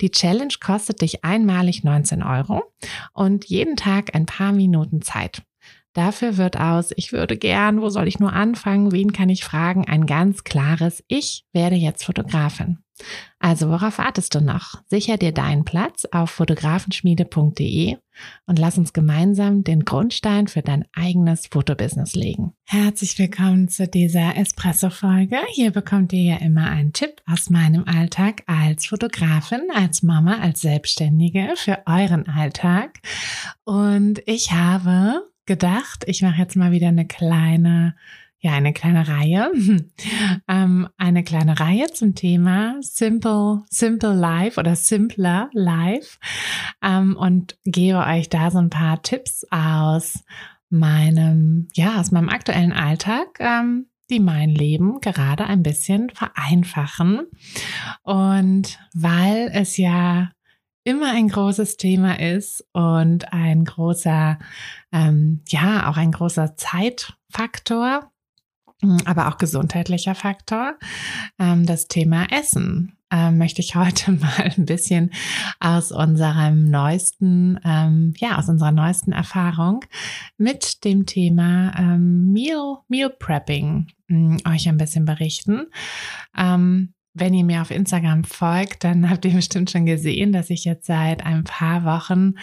Die Challenge kostet dich einmalig 19 Euro und jeden Tag ein paar Minuten Zeit. Dafür wird aus, ich würde gern, wo soll ich nur anfangen, wen kann ich fragen, ein ganz klares, ich werde jetzt Fotografin. Also worauf wartest du noch? Sicher dir deinen Platz auf fotografenschmiede.de und lass uns gemeinsam den Grundstein für dein eigenes Fotobusiness legen. Herzlich willkommen zu dieser Espresso-Folge. Hier bekommt ihr ja immer einen Tipp aus meinem Alltag als Fotografin, als Mama, als Selbstständige für euren Alltag. Und ich habe gedacht, ich mache jetzt mal wieder eine kleine, ja, eine kleine Reihe, ähm, eine kleine Reihe zum Thema Simple, Simple Life oder Simpler Life. Ähm, und gebe euch da so ein paar Tipps aus meinem, ja, aus meinem aktuellen Alltag, ähm, die mein Leben gerade ein bisschen vereinfachen. Und weil es ja immer ein großes Thema ist und ein großer, ähm, ja, auch ein großer Zeitfaktor, hm, aber auch gesundheitlicher Faktor, ähm, das Thema Essen. Ähm, möchte ich heute mal ein bisschen aus unserem neuesten, ähm, ja, aus unserer neuesten Erfahrung mit dem Thema ähm, Meal, Meal Prepping mh, hm, euch ein bisschen berichten. Ähm, wenn ihr mir auf Instagram folgt, dann habt ihr bestimmt schon gesehen, dass ich jetzt seit ein paar Wochen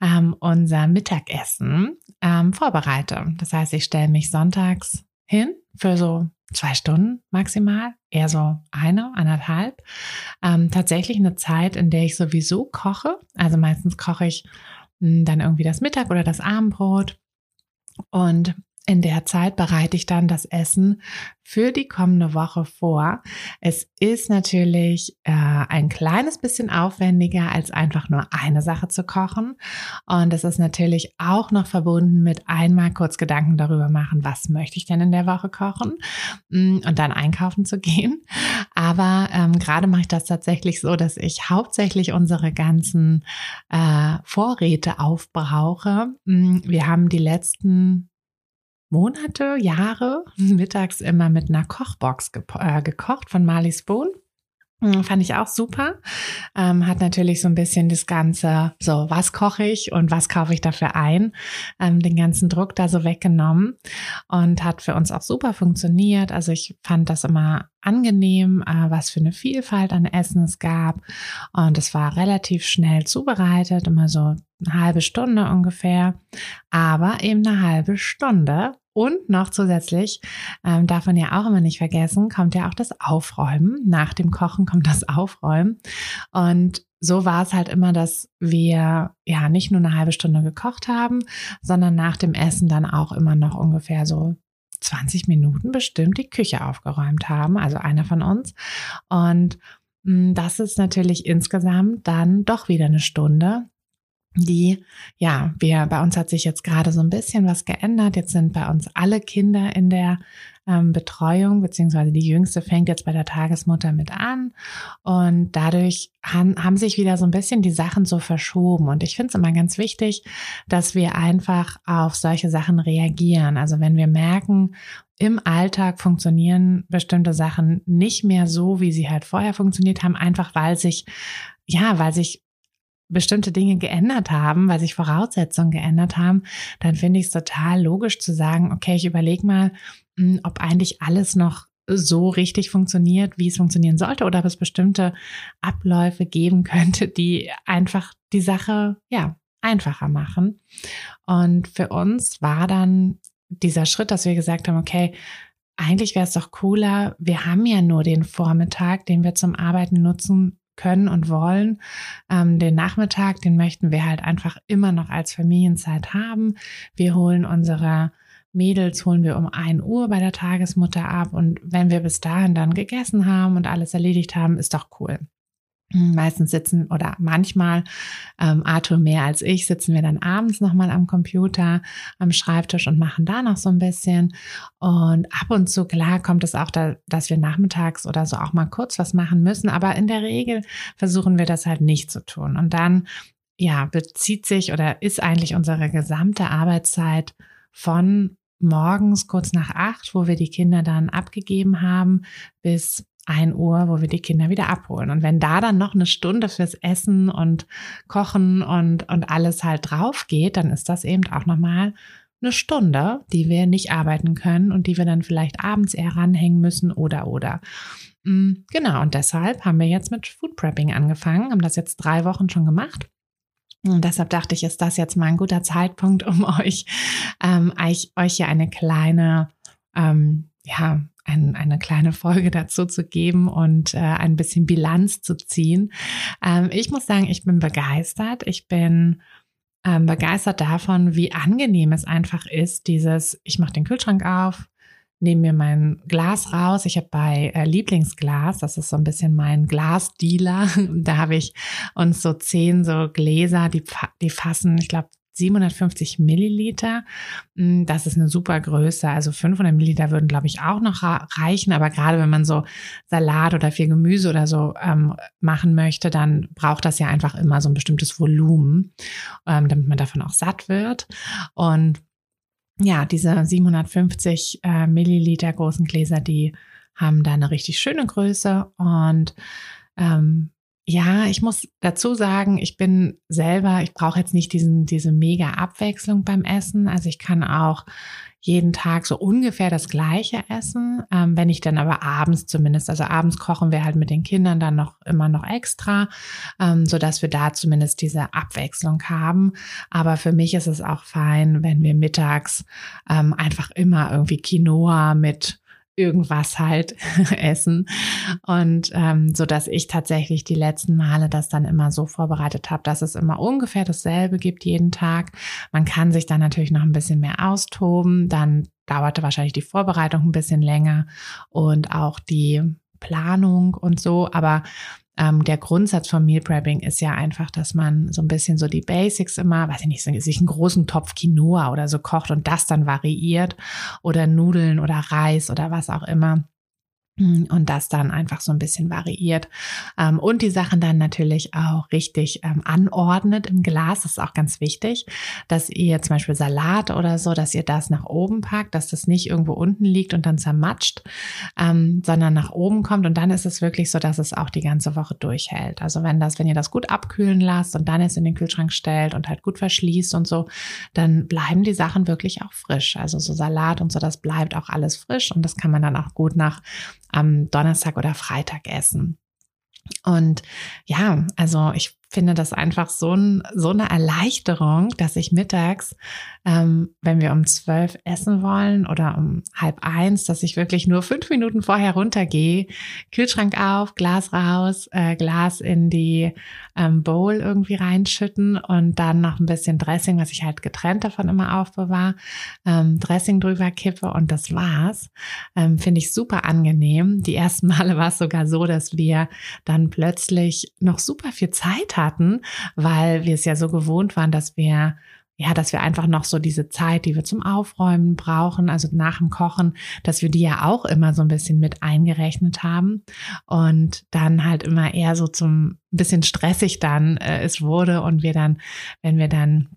ähm, unser Mittagessen ähm, vorbereite. Das heißt, ich stelle mich sonntags hin für so zwei Stunden maximal, eher so eine, anderthalb. Ähm, tatsächlich eine Zeit, in der ich sowieso koche. Also meistens koche ich mh, hm, dann irgendwie das Mittag oder das Abendbrot. Und in der Zeit bereite ich dann das Essen für die kommende Woche vor. Es ist natürlich äh, ein kleines bisschen aufwendiger, als einfach nur eine Sache zu kochen. Und es ist natürlich auch noch verbunden mit einmal kurz Gedanken darüber machen, was möchte ich denn in der Woche kochen mm, und dann einkaufen zu gehen. Aber ähm, gerade mache ich das tatsächlich so, dass ich hauptsächlich unsere ganzen äh, Vorräte aufbrauche. Mm, wir haben die letzten Monate, Jahre mittags immer mit einer Kochbox geko äh, gekocht von Marley Spoon. Hm, fand ich auch super. Ähm, hat natürlich so ein bisschen das Ganze, so was koche ich und was kaufe ich dafür ein, ähm, den ganzen Druck da so weggenommen und hat für uns auch super funktioniert. Also ich fand das immer angenehm, äh, was für eine Vielfalt an Essen es gab und es war relativ schnell zubereitet, immer so eine halbe Stunde ungefähr, aber eben eine halbe Stunde und noch zusätzlich, ähm, darf man ja auch immer nicht vergessen, kommt ja auch das Aufräumen. Nach dem Kochen kommt das Aufräumen. Und so war es halt immer, dass wir ja nicht nur eine halbe Stunde gekocht haben, sondern nach dem Essen dann auch immer noch ungefähr so 20 Minuten bestimmt die Küche aufgeräumt haben, also einer von uns. Und mm, das ist natürlich insgesamt dann doch wieder eine Stunde, die, ja, wir, bei uns hat sich jetzt gerade so ein bisschen was geändert. Jetzt sind bei uns alle Kinder in der ähm, Betreuung, beziehungsweise die Jüngste fängt jetzt bei der Tagesmutter mit an. Und dadurch haben, haben sich wieder so ein bisschen die Sachen so verschoben. Und ich finde es immer ganz wichtig, dass wir einfach auf solche Sachen reagieren. Also wenn wir merken, im Alltag funktionieren bestimmte Sachen nicht mehr so, wie sie halt vorher funktioniert haben, einfach weil sich ja, weil sich bestimmte Dinge geändert haben, weil sich Voraussetzungen geändert haben, dann finde ich es total logisch zu sagen, okay, ich überlege mal, hm, ob eigentlich alles noch so richtig funktioniert, wie es funktionieren sollte, oder ob es bestimmte Abläufe geben könnte, die einfach die Sache, ja, einfacher machen. Und für uns war dann dieser Schritt, dass wir gesagt haben, okay, eigentlich wäre es doch cooler, wir haben ja nur den Vormittag, den wir zum Arbeiten nutzen können und wollen. Ähm, den Nachmittag, den möchten wir halt einfach immer noch als Familienzeit haben. Wir holen unsere Mädels holen wir um ein Uhr bei der Tagesmutter ab und wenn wir bis dahin dann gegessen haben und alles erledigt haben, ist doch cool. Meistens sitzen oder manchmal, ähm, Arthur mehr als ich, sitzen wir dann abends nochmal am Computer, am Schreibtisch und machen da noch so ein bisschen. Und ab und zu, klar, kommt es auch da, dass wir nachmittags oder so auch mal kurz was machen müssen. Aber in der Regel versuchen wir das halt nicht zu tun. Und dann, ja, bezieht sich oder ist eigentlich unsere gesamte Arbeitszeit von morgens kurz nach acht, wo wir die Kinder dann abgegeben haben, bis 1 Uhr, wo wir die Kinder wieder abholen. Und wenn da dann noch eine Stunde fürs Essen und Kochen und, und alles halt drauf geht, dann ist das eben auch nochmal eine Stunde, die wir nicht arbeiten können und die wir dann vielleicht abends eher ranhängen müssen oder oder. Mm, genau, und deshalb haben wir jetzt mit Food Prepping angefangen, haben das jetzt drei Wochen schon gemacht. Und deshalb dachte ich, ist das jetzt mal ein guter Zeitpunkt, um euch, ähm, euch, euch hier eine kleine, ähm, ja, ein, eine kleine Folge dazu zu geben und äh, ein bisschen Bilanz zu ziehen. Ähm, ich muss sagen, ich bin begeistert. Ich bin ähm, begeistert davon, wie angenehm es einfach ist, dieses, ich mache den Kühlschrank auf, nehme mir mein Glas raus. Ich habe bei äh, Lieblingsglas, das ist so ein bisschen mein Glasdealer, da habe ich uns so zehn so Gläser, die, die fassen, ich glaube, 750 Milliliter. Mm, das ist eine super Größe. Also 500 Milliliter würden, glaube ich, auch noch reichen. Aber gerade wenn man so Salat oder viel Gemüse oder so ähm, machen möchte, dann braucht das ja einfach immer so ein bestimmtes Volumen, ähm, damit man davon auch satt wird. Und ja, diese 750 äh, Milliliter großen Gläser, die haben da eine richtig schöne Größe und ähm, ja, ich muss dazu sagen, ich bin selber, ich brauche jetzt nicht diesen, diese mega Abwechslung beim Essen. Also ich kann auch jeden Tag so ungefähr das gleiche essen. Ähm, wenn ich dann aber abends zumindest, also abends kochen wir halt mit den Kindern dann noch immer noch extra, ähm, so dass wir da zumindest diese Abwechslung haben. Aber für mich ist es auch fein, wenn wir mittags ähm, einfach immer irgendwie Quinoa mit irgendwas halt essen. Und ähm, so dass ich tatsächlich die letzten Male das dann immer so vorbereitet habe, dass es immer ungefähr dasselbe gibt jeden Tag. Man kann sich dann natürlich noch ein bisschen mehr austoben. Dann dauerte wahrscheinlich die Vorbereitung ein bisschen länger und auch die Planung und so. Aber ähm, der Grundsatz von Meal Prepping ist ja einfach, dass man so ein bisschen so die Basics immer, weiß ich nicht, sich einen großen Topf Quinoa oder so kocht und das dann variiert oder Nudeln oder Reis oder was auch immer. Und das dann einfach so ein bisschen variiert ähm, und die Sachen dann natürlich auch richtig ähm, anordnet im Glas. Das ist auch ganz wichtig, dass ihr zum Beispiel Salat oder so, dass ihr das nach oben packt, dass das nicht irgendwo unten liegt und dann zermatscht, ähm, sondern nach oben kommt und dann ist es wirklich so, dass es auch die ganze Woche durchhält. Also wenn das, wenn ihr das gut abkühlen lasst und dann es in den Kühlschrank stellt und halt gut verschließt und so, dann bleiben die Sachen wirklich auch frisch. Also so Salat und so, das bleibt auch alles frisch und das kann man dann auch gut nach am Donnerstag oder Freitag essen. Und ja, also ich finde das einfach so, ein, so eine Erleichterung, dass ich mittags, ähm, wenn wir um zwölf essen wollen oder um halb eins, dass ich wirklich nur fünf Minuten vorher runtergehe, Kühlschrank auf, Glas raus, äh, Glas in die ähm, Bowl irgendwie reinschütten und dann noch ein bisschen Dressing, was ich halt getrennt davon immer aufbewahre, ähm, Dressing drüber kippe und das war's. Ähm, finde ich super angenehm. Die ersten Male war es sogar so, dass wir dann plötzlich noch super viel Zeit hatten hatten, weil wir es ja so gewohnt waren, dass wir ja, dass wir einfach noch so diese Zeit, die wir zum Aufräumen brauchen, also nach dem Kochen, dass wir die ja auch immer so ein bisschen mit eingerechnet haben. Und dann halt immer eher so zum bisschen stressig dann äh, es wurde und wir dann, wenn wir dann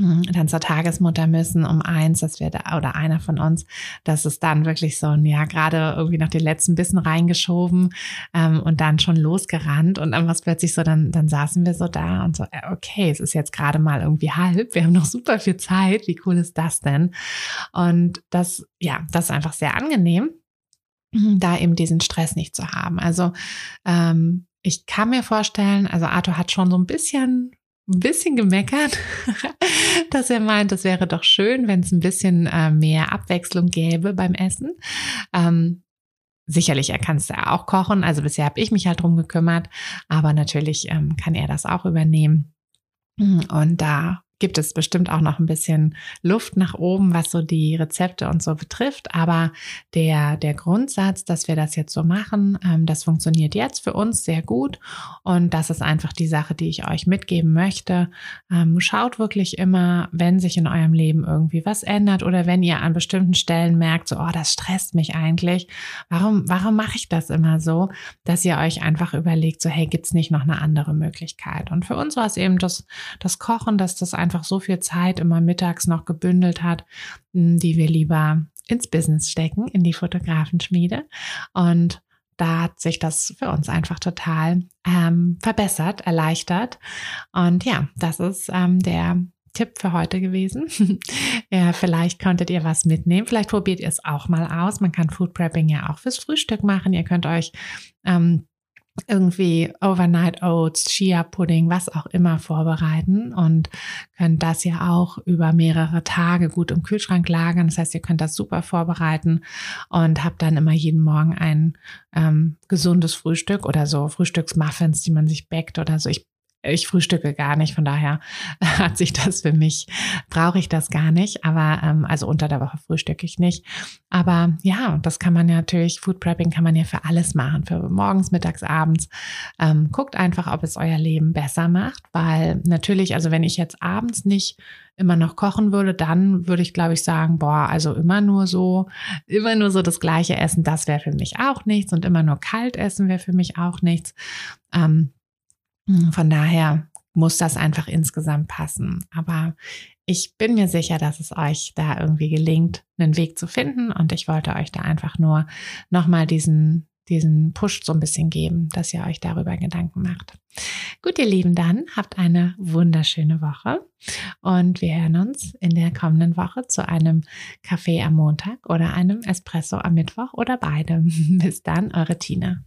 dann zur Tagesmutter müssen um eins, dass wir da, oder einer von uns, dass es dann wirklich so ein, ja, gerade irgendwie noch den letzten Bissen reingeschoben ähm, und dann schon losgerannt und dann was plötzlich so, dann, dann saßen wir so da und so, äh, okay, es ist jetzt gerade mal irgendwie halb, wir haben noch super viel Zeit, wie cool ist das denn? Und das, ja, das ist einfach sehr angenehm, da eben diesen Stress nicht zu haben. Also ähm, ich kann mir vorstellen, also Arthur hat schon so ein bisschen ein bisschen gemeckert, dass er meint, es wäre doch schön, wenn es ein bisschen äh, mehr Abwechslung gäbe beim Essen. Ähm, sicherlich, er kann es ja auch kochen. Also bisher habe ich mich halt drum gekümmert, aber natürlich ähm, kann er das auch übernehmen. Und da gibt es bestimmt auch noch ein bisschen Luft nach oben, was so die Rezepte und so betrifft. Aber der, der Grundsatz, dass wir das jetzt so machen, ähm, das funktioniert jetzt für uns sehr gut. Und das ist einfach die Sache, die ich euch mitgeben möchte. Ähm, schaut wirklich immer, wenn sich in eurem Leben irgendwie was ändert oder wenn ihr an bestimmten Stellen merkt, so, oh, das stresst mich eigentlich. Warum, warum mache ich das immer so? Dass ihr euch einfach überlegt, so, hey, gibt's nicht noch eine andere Möglichkeit? Und für uns war es eben das, das Kochen, dass das einfach einfach so viel Zeit immer mittags noch gebündelt hat, hm, die wir lieber ins Business stecken, in die Fotografenschmiede. Und da hat sich das für uns einfach total ähm, verbessert, erleichtert. Und ja, das ist ähm, der Tipp für heute gewesen. ja, vielleicht konntet ihr was mitnehmen. Vielleicht probiert ihr es auch mal aus. Man kann Food Prepping ja auch fürs Frühstück machen. Ihr könnt euch ähm, irgendwie Overnight Oats, Chia Pudding, was auch immer vorbereiten und könnt das ja auch über mehrere Tage gut im Kühlschrank lagern. Das heißt, ihr könnt das super vorbereiten und habt dann immer jeden Morgen ein ähm, gesundes Frühstück oder so Frühstücksmuffins, die man sich backt oder so. Ich ich frühstücke gar nicht, von daher hat sich das für mich, brauche ich das gar nicht. Aber ähm, also unter der Woche frühstücke ich nicht. Aber ja, das kann man ja natürlich, Food Prepping kann man ja für alles machen, für morgens, mittags, abends. Ähm, guckt einfach, ob es euer Leben besser macht, weil natürlich, also wenn ich jetzt abends nicht immer noch kochen würde, dann würde ich, glaube ich, sagen, boah, also immer nur so, immer nur so das gleiche Essen, das wäre für mich auch nichts und immer nur kalt essen wäre für mich auch nichts. Ähm, hm, von daher muss das einfach insgesamt passen. Aber ich bin mir sicher, dass es euch da irgendwie gelingt, einen Weg zu finden. Und ich wollte euch da einfach nur nochmal diesen, diesen Push so ein bisschen geben, dass ihr euch darüber Gedanken macht. Gut, ihr Lieben, dann habt eine wunderschöne Woche und wir hören uns in der kommenden Woche zu einem Kaffee am Montag oder einem Espresso am Mittwoch oder beidem. Bis dann, eure Tina.